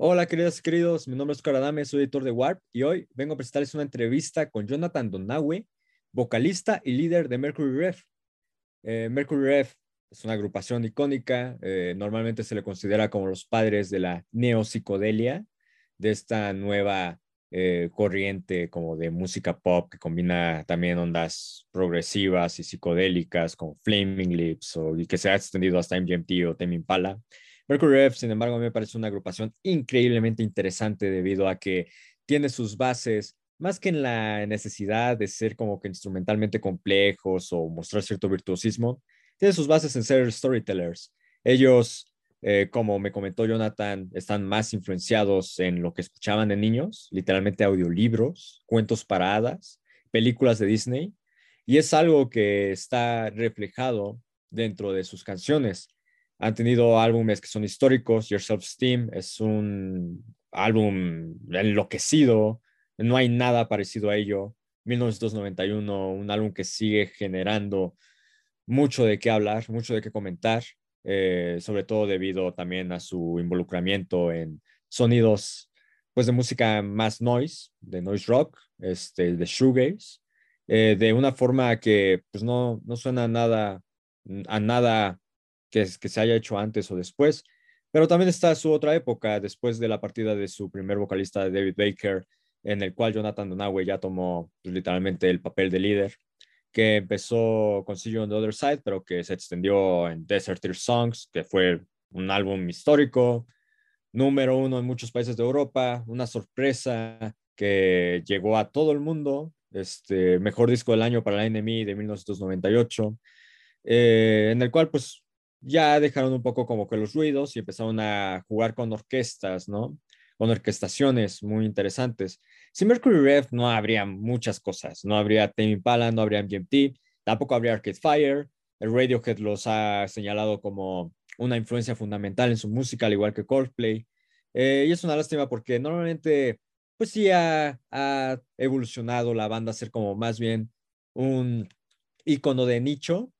Hola, queridas y queridos. Mi nombre es Caradame, soy editor de Warp y hoy vengo a presentarles una entrevista con Jonathan Donawe, vocalista y líder de Mercury Rev. Eh, Mercury Rev es una agrupación icónica, eh, normalmente se le considera como los padres de la neopsicodelia, de esta nueva eh, corriente como de música pop que combina también ondas progresivas y psicodélicas con Flaming Lips o, y que se ha extendido hasta MGMT o Tame Impala. Mercury Rev, sin embargo, a mí me parece una agrupación increíblemente interesante debido a que tiene sus bases más que en la necesidad de ser como que instrumentalmente complejos o mostrar cierto virtuosismo, tiene sus bases en ser storytellers. Ellos, eh, como me comentó Jonathan, están más influenciados en lo que escuchaban de niños, literalmente audiolibros, cuentos para hadas, películas de Disney, y es algo que está reflejado dentro de sus canciones. Han tenido álbumes que son históricos, Your Self Esteem es un álbum enloquecido, no hay nada parecido a ello. 1991, un álbum que sigue generando mucho de qué hablar, mucho de qué comentar, eh, sobre todo debido también a su involucramiento en sonidos pues de música más noise, de noise rock, este, de shoegaze, eh, de una forma que pues no, no suena nada, a nada que, que se haya hecho antes o después, pero también está su otra época, después de la partida de su primer vocalista, David Baker, en el cual Jonathan Donawe ya tomó pues, literalmente el papel de líder, que empezó con See You on the Other Side, pero que se extendió en Desert Ear Songs, que fue un álbum histórico, número uno en muchos países de Europa, una sorpresa que llegó a todo el mundo, este mejor disco del año para la NME de 1998, eh, en el cual pues ya dejaron un poco como que los ruidos y empezaron a jugar con orquestas, ¿no? con orquestaciones muy interesantes. Sin Mercury Rev no habría muchas cosas, no habría Tame Impala, no habría MGMT, tampoco habría Arcade Fire, el Radiohead los ha señalado como una influencia fundamental en su música, al igual que Coldplay, eh, y es una lástima porque normalmente, pues sí ha, ha evolucionado la banda a ser como más bien un icono de nicho,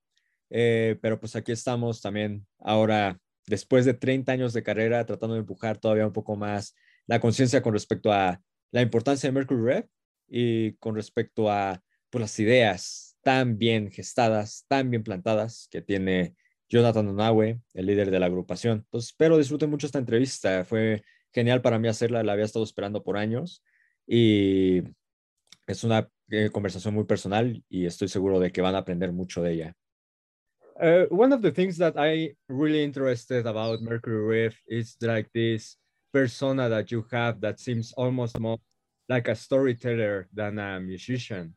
eh, pero pues aquí estamos también ahora, después de 30 años de carrera, tratando de empujar todavía un poco más la conciencia con respecto a la importancia de Mercury Rev y con respecto a pues, las ideas tan bien gestadas, tan bien plantadas que tiene Jonathan Donawe, el líder de la agrupación. Entonces, espero disfruten mucho esta entrevista. Fue genial para mí hacerla, la había estado esperando por años y es una eh, conversación muy personal y estoy seguro de que van a aprender mucho de ella. Uh, one of the things that I really interested about Mercury Rev is like this persona that you have that seems almost more like a storyteller than a musician.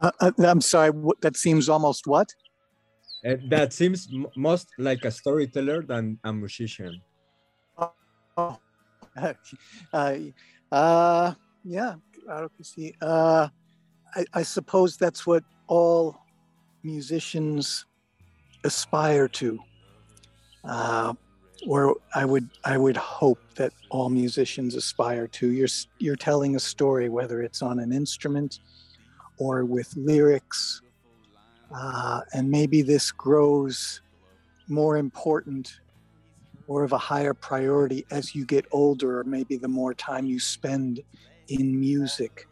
Uh, uh, I'm sorry, that seems almost what? Uh, that seems most like a storyteller than a musician. Oh, uh, uh, yeah, see. Uh, I, I suppose that's what all musicians aspire to uh, or I would I would hope that all musicians aspire to. You're you're telling a story, whether it's on an instrument or with lyrics, uh, and maybe this grows more important or of a higher priority as you get older, or maybe the more time you spend in music.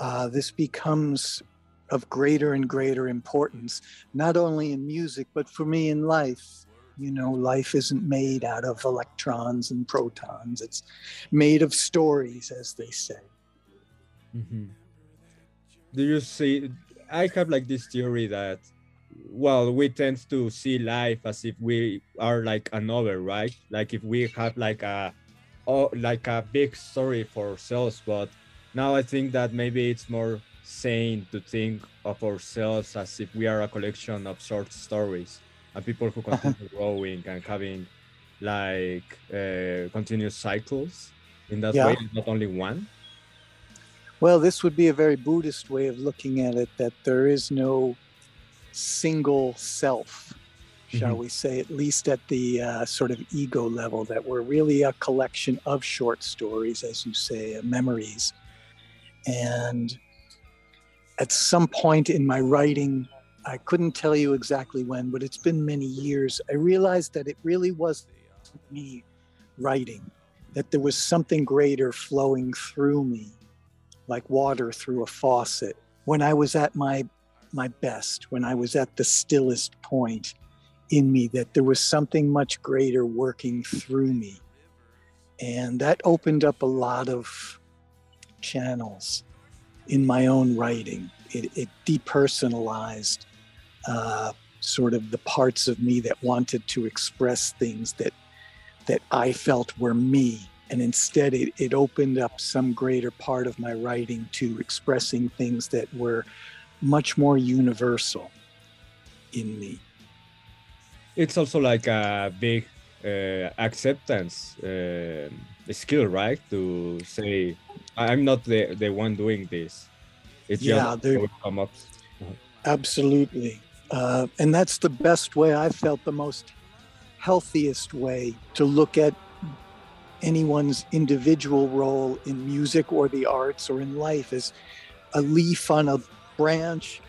Uh, this becomes of greater and greater importance, not only in music, but for me in life you know, life isn't made out of electrons and protons, it's made of stories, as they say. Mm-hmm. Do you see? I have like this theory that, well, we tend to see life as if we are like a novel, right? Like if we have like a, oh, like a big story for ourselves. But now I think that maybe it's more sane to think of ourselves as if we are a collection of short stories and people who continue growing and having like uh, continuous cycles in that yeah. way, not only one? Well, this would be a very Buddhist way of looking at it that there is no single self, shall mm-hmm. we say, at least at the uh, sort of ego level, that we're really a collection of short stories, as you say, uh, memories. And at some point in my writing, I couldn't tell you exactly when, but it's been many years. I realized that it really was me writing, that there was something greater flowing through me, like water through a faucet. When I was at my my best, when I was at the stillest point in me, that there was something much greater working through me. And that opened up a lot of channels in my own writing. It, it depersonalized uh, sort of the parts of me that wanted to express things that that I felt were me. And instead, it, it opened up some greater part of my writing to expressing things that were much more universal in me. It's also like a big uh, acceptance uh, skill, right? To say, I'm not the, the one doing this. It's yeah, just come up. Absolutely. Uh, and that's the best way I felt the most healthiest way to look at anyone's individual role in music or the arts or in life as a leaf on a branch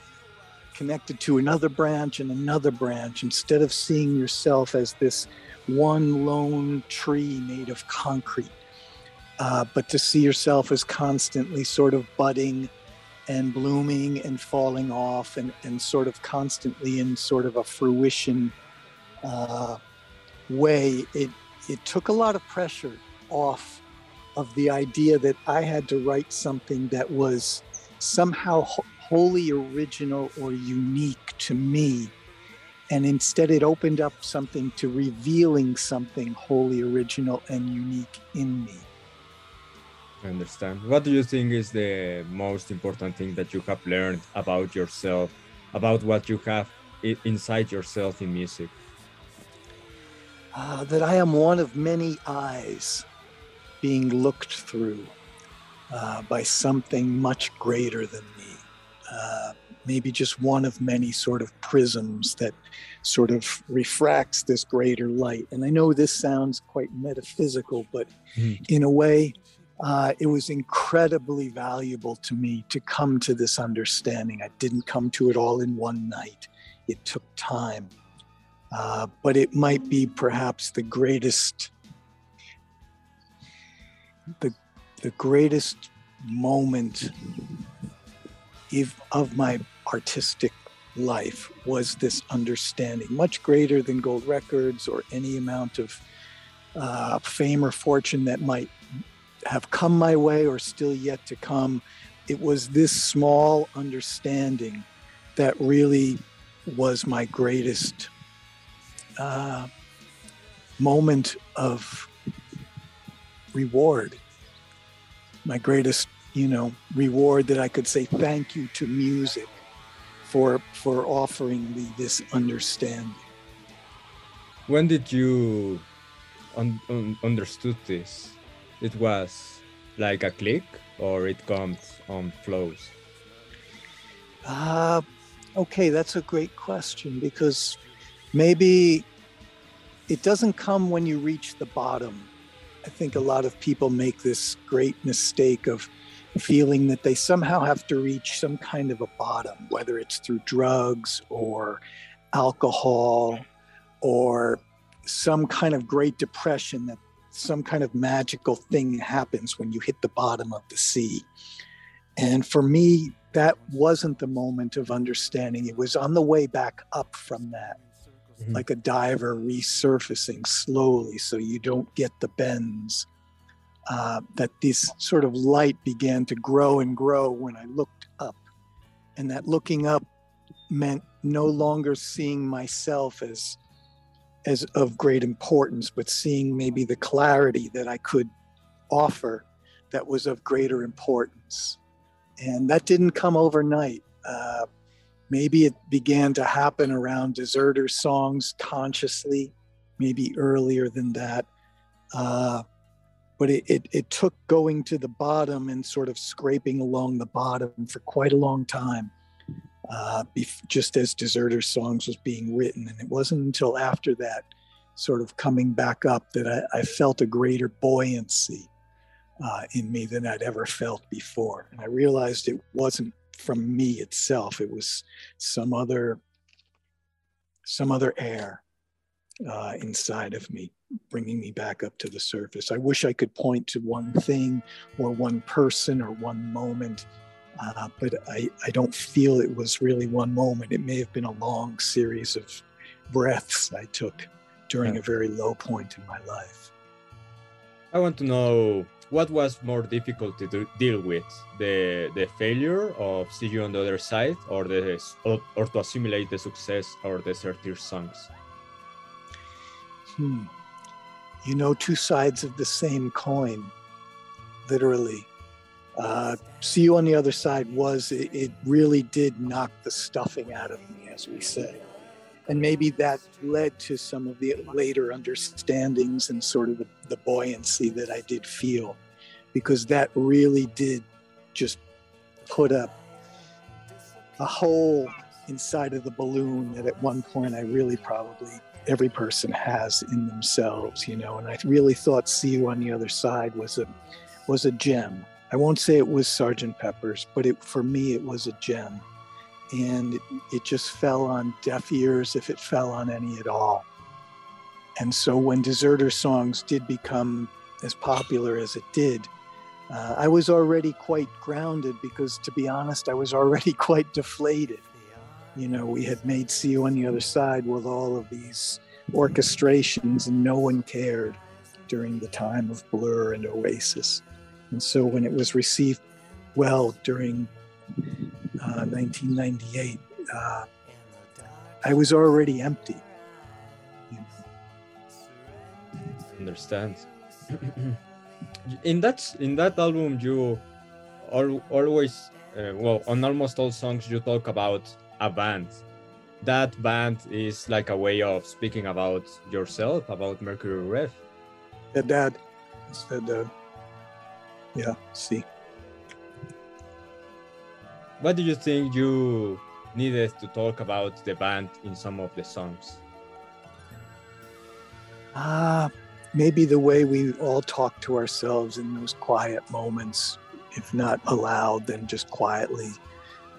connected to another branch and another branch instead of seeing yourself as this one lone tree made of concrete uh, but to see yourself as constantly sort of budding and blooming and falling off and, and sort of constantly in sort of a fruition uh, way, it, it took a lot of pressure off of the idea that I had to write something that was somehow wholly original or unique to me. And instead, it opened up something to revealing something wholly original and unique in me. I understand. What do you think is the most important thing that you have learned about yourself, about what you have inside yourself in music? Uh, that I am one of many eyes being looked through uh, by something much greater than me. Uh, maybe just one of many sort of prisms that sort of refracts this greater light. And I know this sounds quite metaphysical, but mm. in a way, uh, it was incredibly valuable to me to come to this understanding. I didn't come to it all in one night, it took time. Uh, but it might be perhaps the greatest the, the greatest moment if, of my artistic life was this understanding much greater than gold records or any amount of uh, fame or fortune that might have come my way or still yet to come. It was this small understanding that really was my greatest uh, moment of reward. My greatest, you know, reward that I could say thank you to music for for offering me this understanding. When did you un- un- understood this? it was like a click or it comes on flows? Uh, okay, that's a great question because maybe it doesn't come when you reach the bottom. I think a lot of people make this great mistake of feeling that they somehow have to reach some kind of a bottom, whether it's through drugs or alcohol or some kind of great depression that some kind of magical thing happens when you hit the bottom of the sea. And for me, that wasn't the moment of understanding. It was on the way back up from that, mm-hmm. like a diver resurfacing slowly so you don't get the bends. Uh, that this sort of light began to grow and grow when I looked up. And that looking up meant no longer seeing myself as as of great importance, but seeing maybe the clarity that I could offer that was of greater importance. And that didn't come overnight. Uh, maybe it began to happen around deserter songs consciously, maybe earlier than that. Uh, but it, it, it took going to the bottom and sort of scraping along the bottom for quite a long time uh, just as Deserter Songs was being written. And it wasn't until after that, sort of coming back up, that I, I felt a greater buoyancy uh, in me than I'd ever felt before. And I realized it wasn't from me itself. It was some other some other air uh, inside of me, bringing me back up to the surface. I wish I could point to one thing or one person or one moment, uh, but I, I don't feel it was really one moment. It may have been a long series of breaths I took during a very low point in my life. I want to know what was more difficult to do, deal with the the failure of see you on the other side or the or, or to assimilate the success or Deserter Songs hmm. you know two sides of the same coin literally uh, see you on the other side was it, it really did knock the stuffing out of me as we say and maybe that led to some of the later understandings and sort of the, the, buoyancy that I did feel, because that really did just put up a hole inside of the balloon that at one point I really probably every person has in themselves, you know. And I really thought "See You on the Other Side" was a was a gem. I won't say it was Sergeant Pepper's, but it for me it was a gem and it, it just fell on deaf ears if it fell on any at all. And so when Deserter Songs did become as popular as it did, uh, I was already quite grounded because, to be honest, I was already quite deflated. You know, we had made See You on the Other Side with all of these orchestrations, and no one cared during the time of Blur and Oasis. And so when it was received well during 1998, uh, uh, I was already empty. Understand. in that in that album, you al- always uh, well on almost all songs you talk about a band. That band is like a way of speaking about yourself, about Mercury Rev. Yeah, Dad said, uh, "Yeah, see." what do you think you needed to talk about the band in some of the songs? Ah, uh, maybe the way we all talk to ourselves in those quiet moments, if not aloud, then just quietly.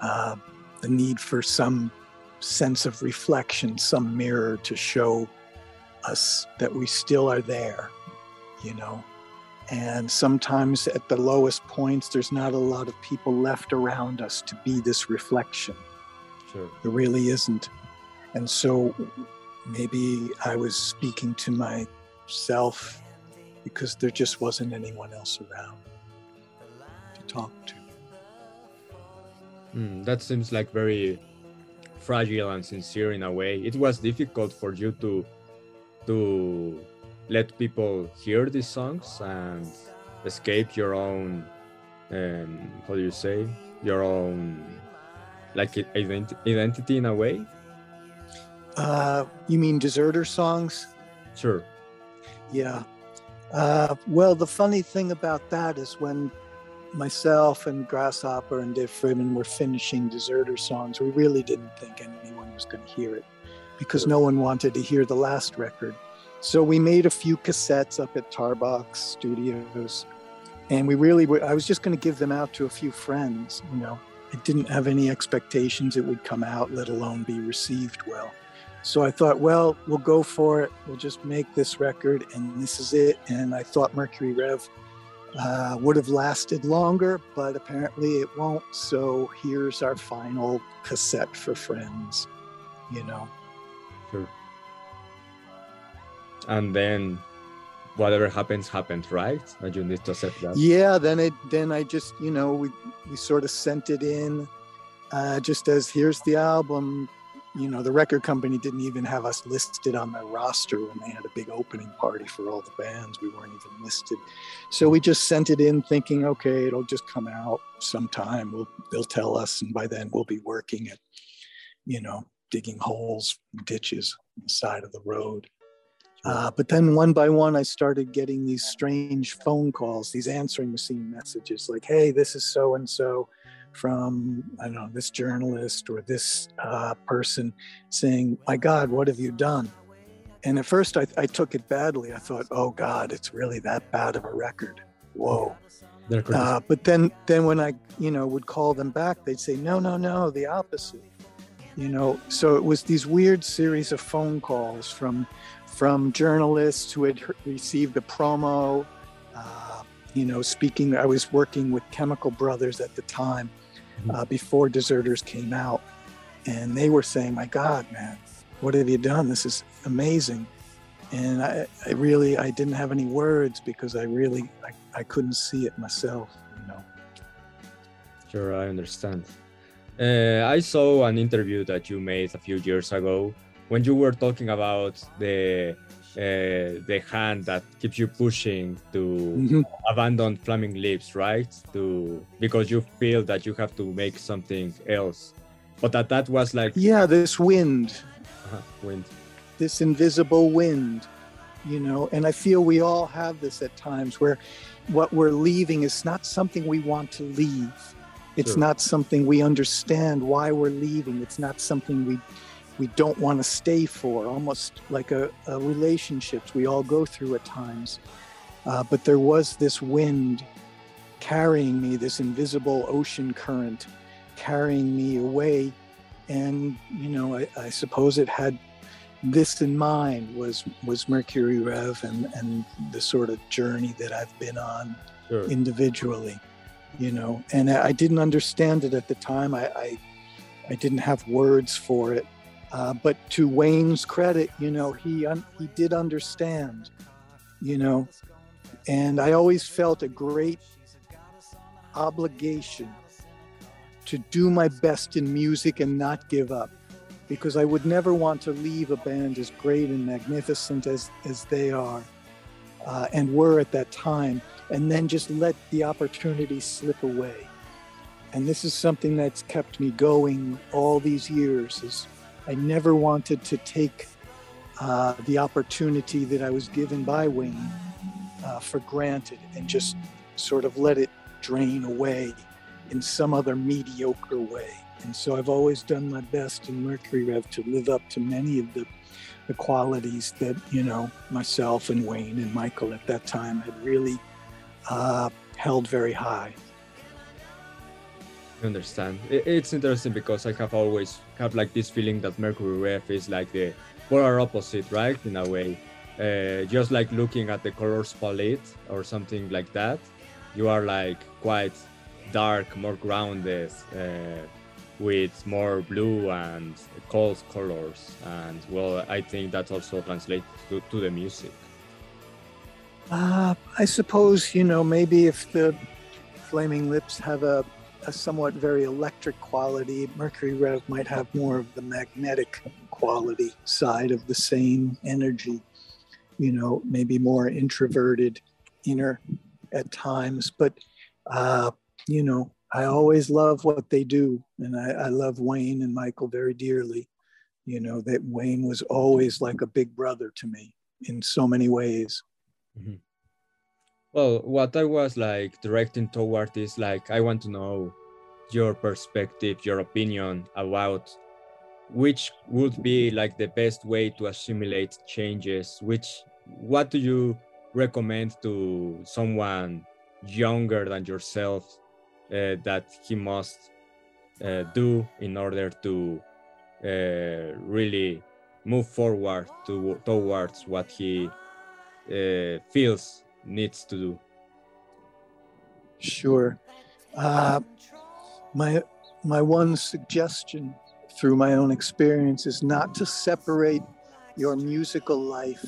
Uh, the need for some sense of reflection, some mirror to show us that we still are there, you know, and sometimes at the lowest points, there's not a lot of people left around us to be this reflection. Sure. There really isn't. And so maybe I was speaking to myself because there just wasn't anyone else around to talk to. Mm, that seems like very fragile and sincere in a way. It was difficult for you to to let people hear these songs and escape your own um, how do you say? Your own like ident- identity in a way? Uh, you mean deserter songs? Sure. Yeah. Uh, well the funny thing about that is when myself and grasshopper and Dave Fridmann were finishing deserter songs we really didn't think anyone was going to hear it because no one wanted to hear the last record so we made a few cassettes up at Tarbox Studios, and we really were, I was just going to give them out to a few friends, you know. I didn't have any expectations it would come out, let alone be received well. So I thought, well, we'll go for it. We'll just make this record, and this is it. And I thought Mercury Rev uh, would have lasted longer, but apparently it won't. So here's our final cassette for friends, you know. Sure and then whatever happens happens right and you need to accept that yeah then it then i just you know we we sort of sent it in uh, just as here's the album you know the record company didn't even have us listed on their roster when they had a big opening party for all the bands. We weren't even listed. So we just sent it in thinking okay it'll just come out sometime. We'll they'll tell us and by then we'll be working at you know digging holes ditches on the side of the road. Uh, but then one by one, I started getting these strange phone calls, these answering machine messages like, hey, this is so and so from, I don't know, this journalist or this uh, person saying, my God, what have you done? And at first I, I took it badly. I thought, oh God, it's really that bad of a record. Whoa. Uh, but then, then when I, you know, would call them back, they'd say, no, no, no, the opposite. You know, so it was these weird series of phone calls from from journalists who had received the promo. Uh, you know, speaking, I was working with Chemical Brothers at the time. Uh, before Deserters came out, and they were saying, "My God, man, what have you done? This is amazing." And I, I really, I didn't have any words because I really, I, I couldn't see it myself. You know. Sure, I understand. Uh, I saw an interview that you made a few years ago when you were talking about the uh, the hand that keeps you pushing to mm-hmm. abandon flaming lips, right? To because you feel that you have to make something else, but that that was like yeah, this wind, uh-huh, wind, this invisible wind, you know. And I feel we all have this at times where what we're leaving is not something we want to leave. It's sure. not something we understand why we're leaving. It's not something we we don't want to stay for, almost like a, a relationships we all go through at times. Uh, but there was this wind carrying me, this invisible ocean current carrying me away. And, you know, I, I suppose it had this in mind was was Mercury Rev and, and the sort of journey that I've been on sure. individually, you know. And I didn't understand it at the time. I, I I didn't have words for it. Uh, but to Wayne's credit, you know, he un- he did understand, you know, and I always felt a great obligation to do my best in music and not give up, because I would never want to leave a band as great and magnificent as as they are, uh, and were at that time, and then just let the opportunity slip away. And this is something that's kept me going all these years. Is I never wanted to take uh, the opportunity that I was given by Wayne uh, for granted and just sort of let it drain away in some other mediocre way. And so I've always done my best in Mercury Rev to live up to many of the, the qualities that, you know, myself and Wayne and Michael at that time had really uh, held very high understand. It's interesting because I have always have like this feeling that Mercury Rev is like the polar opposite, right? In a way, uh, just like looking at the colors palette or something like that, you are like quite dark, more grounded, uh, with more blue and cold colors. And well, I think that also translates to, to the music. Uh, I suppose you know maybe if the Flaming Lips have a a somewhat very electric quality. Mercury Rev might have more of the magnetic quality side of the same energy, you know, maybe more introverted, inner at times. But, uh, you know, I always love what they do. And I, I love Wayne and Michael very dearly. You know, that Wayne was always like a big brother to me in so many ways. Mm-hmm. Well, what I was like directing toward is like I want to know your perspective, your opinion about which would be like the best way to assimilate changes. Which what do you recommend to someone younger than yourself uh, that he must uh, do in order to uh, really move forward to towards what he uh, feels needs to do? Sure. Uh, my my one suggestion through my own experience is not to separate your musical life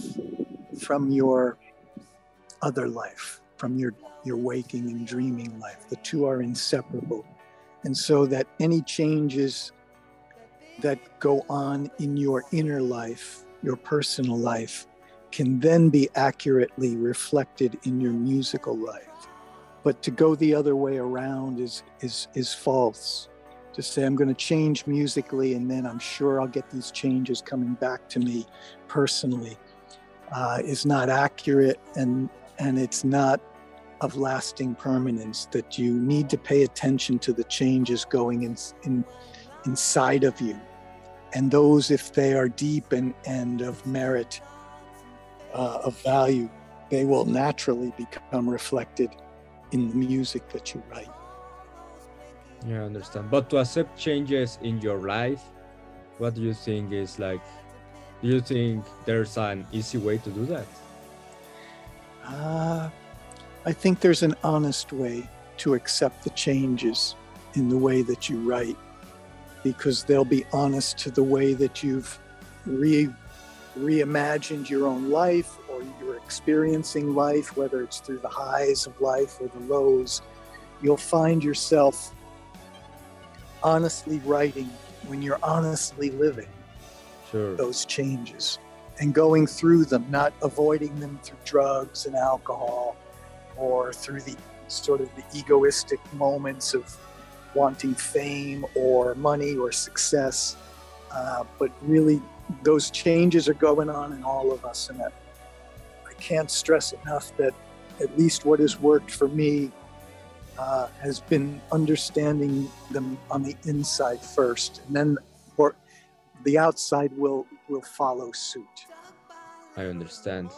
from your other life, from your your waking and dreaming life. The two are inseparable. And so that any changes that go on in your inner life, your personal life, can then be accurately reflected in your musical life. But to go the other way around is is is false. To say I'm going to change musically and then I'm sure I'll get these changes coming back to me personally uh, is not accurate and and it's not of lasting permanence. That you need to pay attention to the changes going in, in inside of you, and those if they are deep and and of merit uh, of value, they will naturally become reflected in the music that you write. Yeah, I understand. But to accept changes in your life, what do you think is like? Do you think there's an easy way to do that? Uh, I think there's an honest way to accept the changes in the way that you write because they'll be honest to the way that you've re reimagined your own life or you're experiencing life, whether it's through the highs of life or the lows, you'll find yourself honestly writing when you're honestly living sure. those changes and going through them, not avoiding them through drugs and alcohol or through the sort of the egoistic moments of wanting fame or money or success. Uh, but really, those changes are going on in all of us. And I, I can't stress enough that at least what has worked for me uh, has been understanding them on the inside first, and then or the outside will will follow suit. I understand.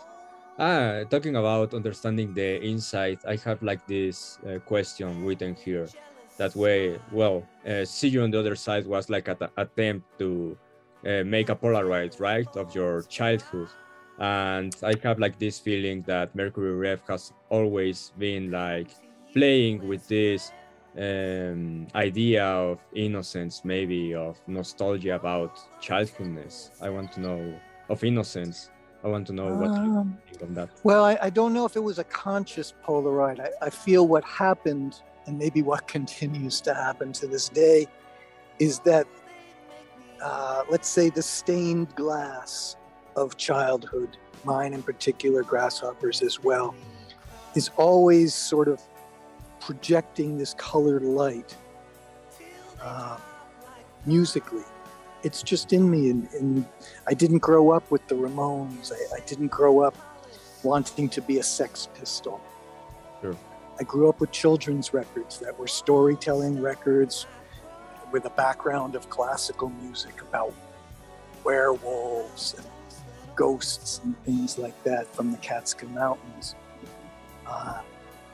Ah, talking about understanding the inside, I have like this uh, question written here. That way, well, uh, see you on the other side was like an attempt to uh, make a Polaroid, right, of your childhood. And I have like this feeling that Mercury Rev has always been like playing with this um, idea of innocence, maybe of nostalgia about childhoodness. I want to know of innocence. I want to know what um, you think of that. Well, I, I, don't know if it was a conscious Polaroid. I, I feel what happened, and maybe what continues to happen to this day, is that uh, let's say the stained glass of childhood, mine in particular, grasshoppers as well, is always sort of projecting this colored light uh, musically. It's just in me, and, and, I didn't grow up with the Ramones. I, I, didn't grow up wanting to be a Sex Pistol. Sure. I grew up with children's records that were storytelling records with a background of classical music about werewolves and ghosts and things like that from the Catskill Mountains. Uh,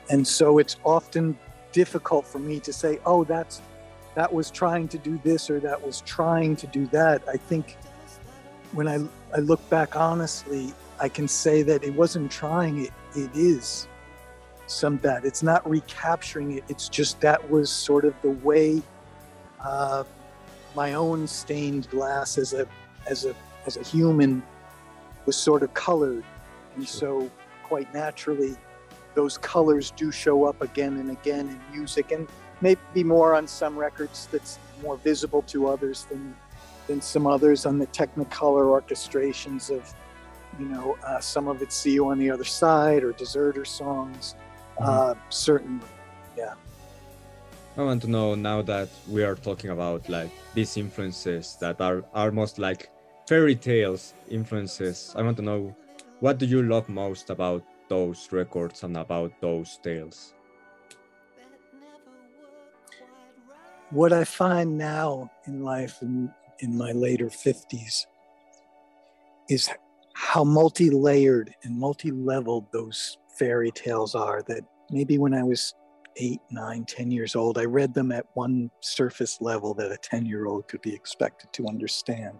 and so it's often difficult for me to say, oh, that's that was trying to do this or that was trying to do that. I think when I, I look back honestly, I can say that it wasn't trying, it, it is some that. It's not recapturing it, it's just that was sort of the way uh, my own stained glass as a as a as a human was sort of colored. And so quite naturally those colors do show up again and again in music and maybe more on some records that's more visible to others than than some others on the technicolor orchestrations of you know uh, some of it see you on the other side or deserter songs mm-hmm. uh, certainly yeah i want to know now that we are talking about like these influences that are almost like fairy tales influences i want to know what do you love most about those records and about those tales? What I find now in life in, in my later 50s is how multi layered and multi leveled those fairy tales are. That maybe when I was eight, nine, ten years old, I read them at one surface level that a 10 year old could be expected to understand.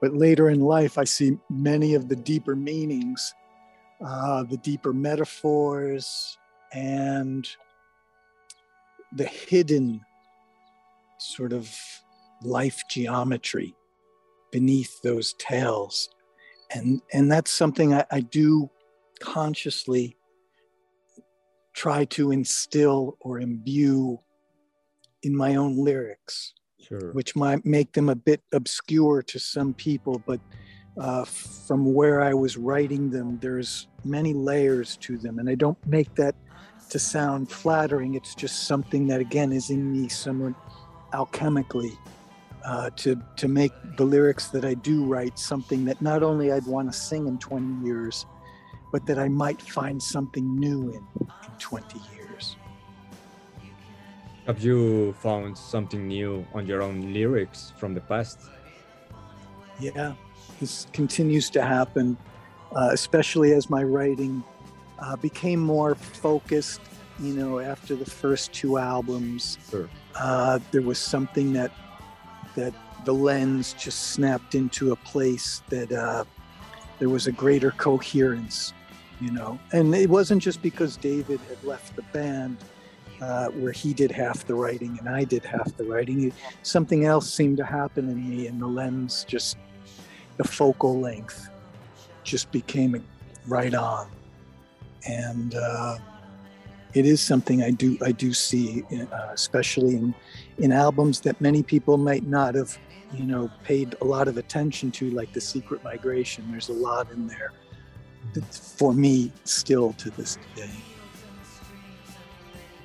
But later in life, I see many of the deeper meanings uh, the deeper metaphors, and the hidden sort of life geometry beneath those tales. And, and that's something I, I do consciously try to instill or imbue in my own lyrics, sure. which might make them a bit obscure to some people, but uh, from where I was writing them, there's many layers to them. And I don't make that to sound flattering. It's just something that, again, is in me somewhat alchemically uh, to, to make the lyrics that I do write something that not only I'd want to sing in 20 years, but that I might find something new in in 20 years. Have you found something new on your own lyrics from the past? Yeah, this continues to happen, uh, especially as my writing uh, became more focused you know, after the first two albums, Sure. uh, there was something that that the lens just snapped into a place that uh, there was a greater coherence, you know. And it wasn't just because David had left the band, uh, where he did half the writing and I did half the writing. It, something else seemed to happen in me, and the lens just, the focal length, just became right on, and. Uh, it is something I do I do see, uh, especially in in albums that many people might not have, you know, paid a lot of attention to, like The Secret Migration. There's a lot in there for me still to this day.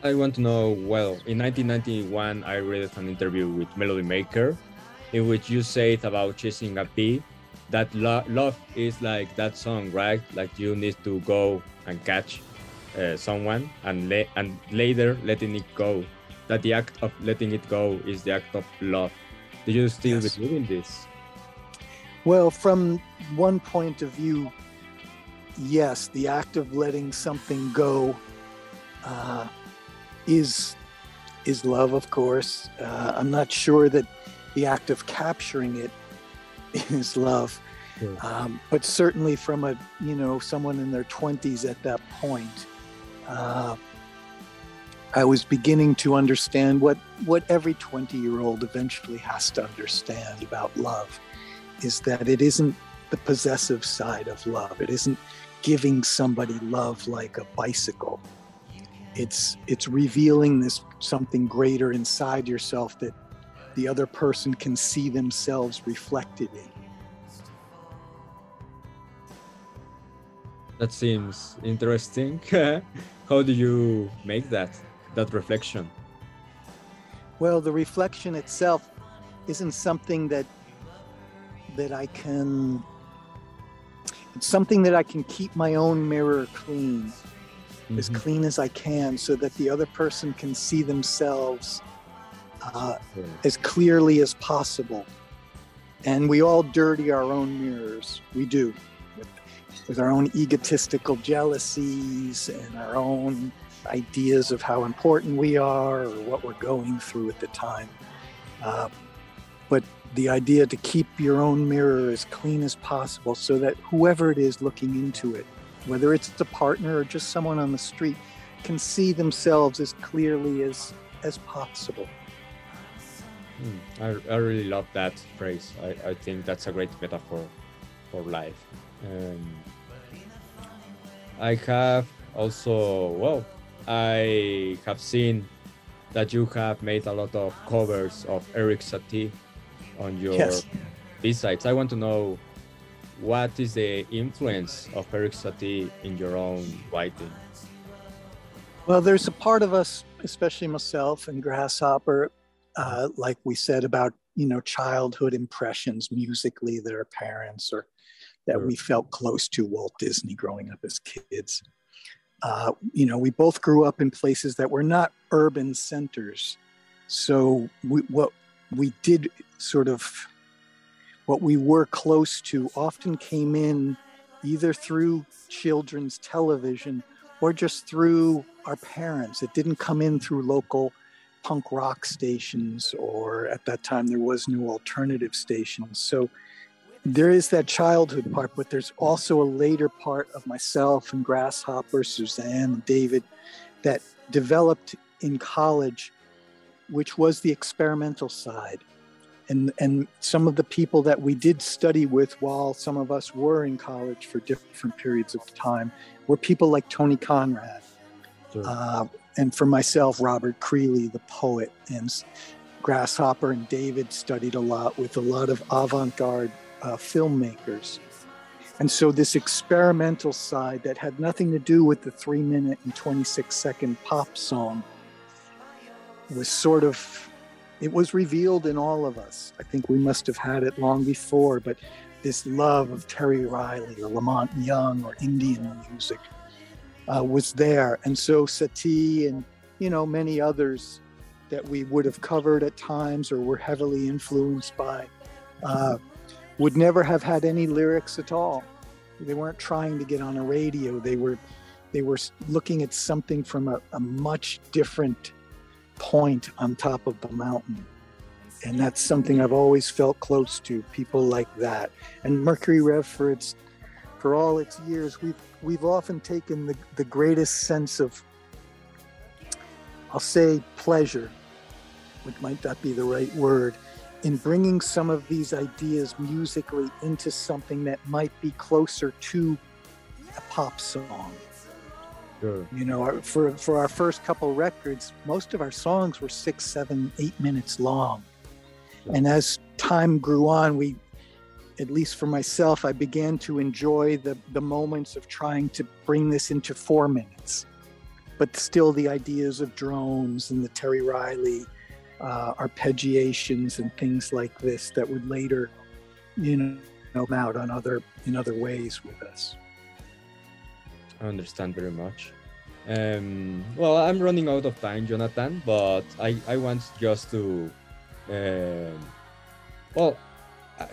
I want to know. Well, in 1991, I read an interview with Melody Maker, in which you said about chasing a bee, that lo- love is like that song, right? Like you need to go and catch uh, someone and and later letting it go. That the act of letting it go is the act of love. Do you still Yes. believe in this? Well, from one point of view, yes, the act of letting something go uh, is is love, of course. Uh, I'm not sure that the act of capturing it is love, Sure. um, but certainly from a you know someone in their 20s at that point, uh, I was beginning to understand what what every 20 year old eventually has to understand about love is that it isn't the possessive side of love. It isn't giving somebody love like a bicycle. It's it's revealing this something greater inside yourself that the other person can see themselves reflected in. That seems interesting. How do you make that that reflection? Well, the reflection itself isn't something that that I can it's something that I can keep my own mirror clean. as Mhm. clean as I can so that the other person can see themselves uh, Sure. as clearly as possible. And we all dirty our own mirrors. We do. With, with our own egotistical jealousies and our own ideas of how important we are or what we're going through at the time. Uh, but the idea to keep your own mirror as clean as possible so that whoever it is looking into it whether it's a partner or just someone on the street, can see themselves as clearly as as possible. Mm, I, I really love that phrase. I, I think that's a great metaphor for life. Um, I have also, well, I have seen that you have made a lot of covers of Erik Satie on your Yes. B-sides. I want to know what is the influence of Erik Satie in your own writing? Well, there's a part of us, especially myself and Grasshopper, uh, like we said about you know childhood impressions musically that our parents or that Sure. we felt close to Walt Disney growing up as kids. Uh, you know, we both grew up in places that were not urban centers, so we, what we did sort of what we were close to often came in either through children's television or just through our parents. It didn't come in through local punk rock stations, or at that time there was no alternative stations. So there is that childhood part, but there's also a later part of myself and Grasshopper, Suzanne, and David that developed in college, which was the experimental side. And, and some of the people that we did study with while some of us were in college for different periods of time were people like Tony Conrad, Sure. uh, and for myself, Robert Creeley, the poet, and Grasshopper and David studied a lot with a lot of avant garde uh, filmmakers. And so, this experimental side that had nothing to do with the three minute and 26 second pop song was sort of, it was revealed in all of us. I think we must have had it long before, but this love of Terry Riley or La Monte Young or Indian music uh, was there. And so Satie and, you know, many others that we would have covered at times or were heavily influenced by uh, would never have had any lyrics at all. They weren't trying to get on a radio. They were they were looking at something from a, a much different point on top of the mountain. And that's something I've always felt close to, people like that. And Mercury Rev for its for all its years, we've we've often taken the, the greatest sense of I'll say pleasure, which might not be the right word, in bringing some of these ideas musically into something that might be closer to a pop song. Sure. You know, for for our first couple records, most of our songs were six, seven, eight minutes long. Sure. And as time grew on, we, at least for myself, I began to enjoy the the moments of trying to bring this into four minutes. But still, the ideas of drones and the Terry Riley uh, arpeggiations and things like this that would later, you know, come out on other in other ways with us. I understand very much. Um, well, I'm running out of time, Jonathan, but I, I want just to. Um, well,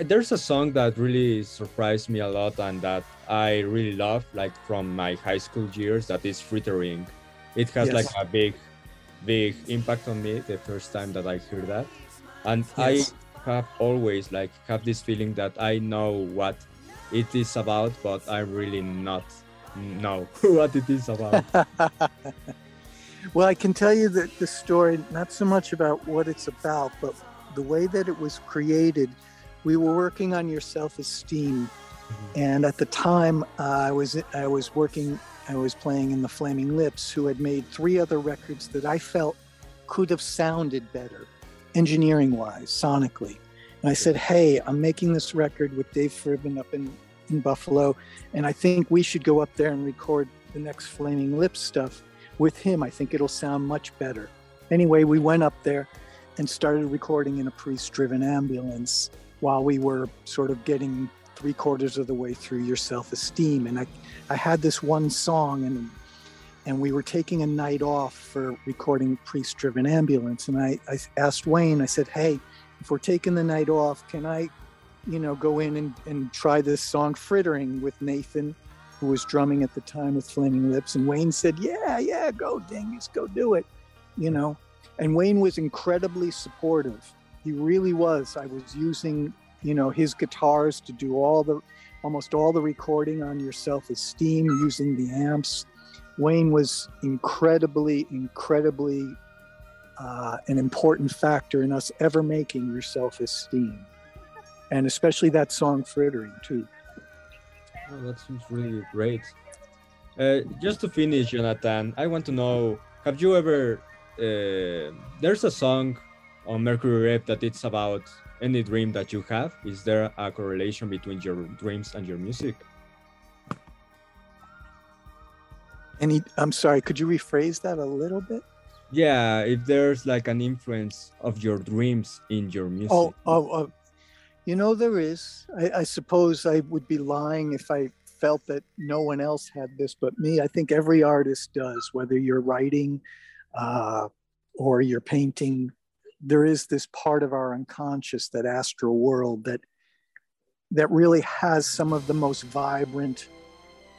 there's a song that really surprised me a lot and that I really love, like from my high school years, that is Frittering. It has Yes. like a big, big impact on me the first time that I hear that. And Yes. I have always like have this feeling that I know what it is about, but I'm really not know what it is about. well, I can tell you that the story, not so much about what it's about, but the way that it was created. We were working on Yerself Is Steam, and at the time, uh, I was I was working, I was playing in the Flaming Lips, who had made three other records that I felt could have sounded better, engineering-wise, sonically. And I said, "Hey, I'm making this record with Dave Fridmann up in in Buffalo, and I think we should go up there and record the next Flaming Lips stuff with him. I think it'll sound much better. Anyway, we went up there and started recording in a priest driven ambulance while we were sort of getting three quarters of the way through Yerself Is Steam. And I, I had this one song and and we were taking a night off for recording priest driven ambulance. And I, I asked Wayne, I said, Hey, if we're taking the night off, can I, you know, go in and, and try this song Frittering with Nathan, who was drumming at the time with Flaming Lips? And Wayne said, Yeah, yeah, go dingus, go do it. You know. And Wayne was incredibly supportive. He really was. I was using, you know, his guitars to do all the almost all the recording on Yerself Is Steam using the amps. Wayne was incredibly, incredibly uh, an important factor in us ever making Yerself Is Steam, and especially that song "Frittering" too. Oh, that seems really great. Uh, just to finish, Jonathan, I want to know: Have you ever? Uh, there's a song on Mercury Rev that it's about any dream that you have. Is there a correlation between your dreams and your music? any I'm sorry, could you rephrase that a little bit? Yeah, if there's like an influence of your dreams in your music. Oh, oh, oh. You know, there is. I, I suppose I would be lying if I felt that no one else had this but me. I think every artist does, whether you're writing uh, or you're painting. There is this part of our unconscious, that astral world, that that really has some of the most vibrant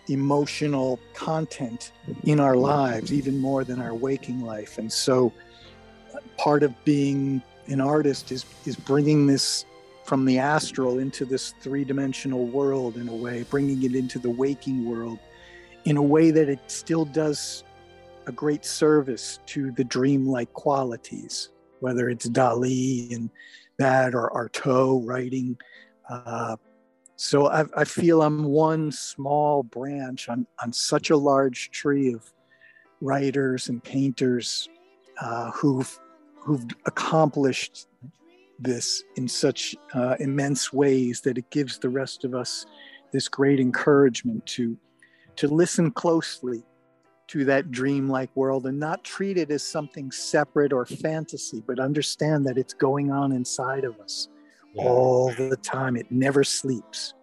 emotional content in our lives, even more than our waking life. And so, part of being an artist is is bringing this from the astral into this three-dimensional world in a way, bringing it into the waking world in a way that it still does a great service to the dreamlike qualities, whether it's Dali and that or Artaud writing. Uh, so I, I feel I'm one small branch on, on such a large tree of writers and painters uh, who've who've accomplished this in such uh, immense ways that it gives the rest of us this great encouragement to to listen closely to that dreamlike world and not treat it as something separate or fantasy, but understand that it's going on inside of us Yeah. all the time. It never sleeps.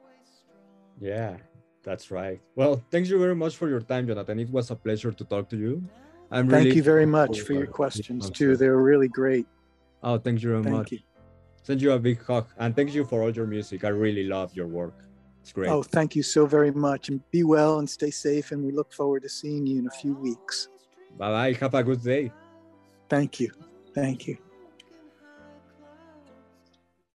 Yeah, that's right. Well, thank you very much for your time, Jonathan. It was a pleasure to talk to you. I'm Thank really you very much for your forward to this questions too. They were really great. Oh, thank you very Thank much. you. Send you a big hug and thank you for all your music. I really love your work. It's great. Oh, thank you so very much. And be well and stay safe. And we look forward to seeing you in a few weeks. Bye bye. Have a good day. Thank you. Thank you.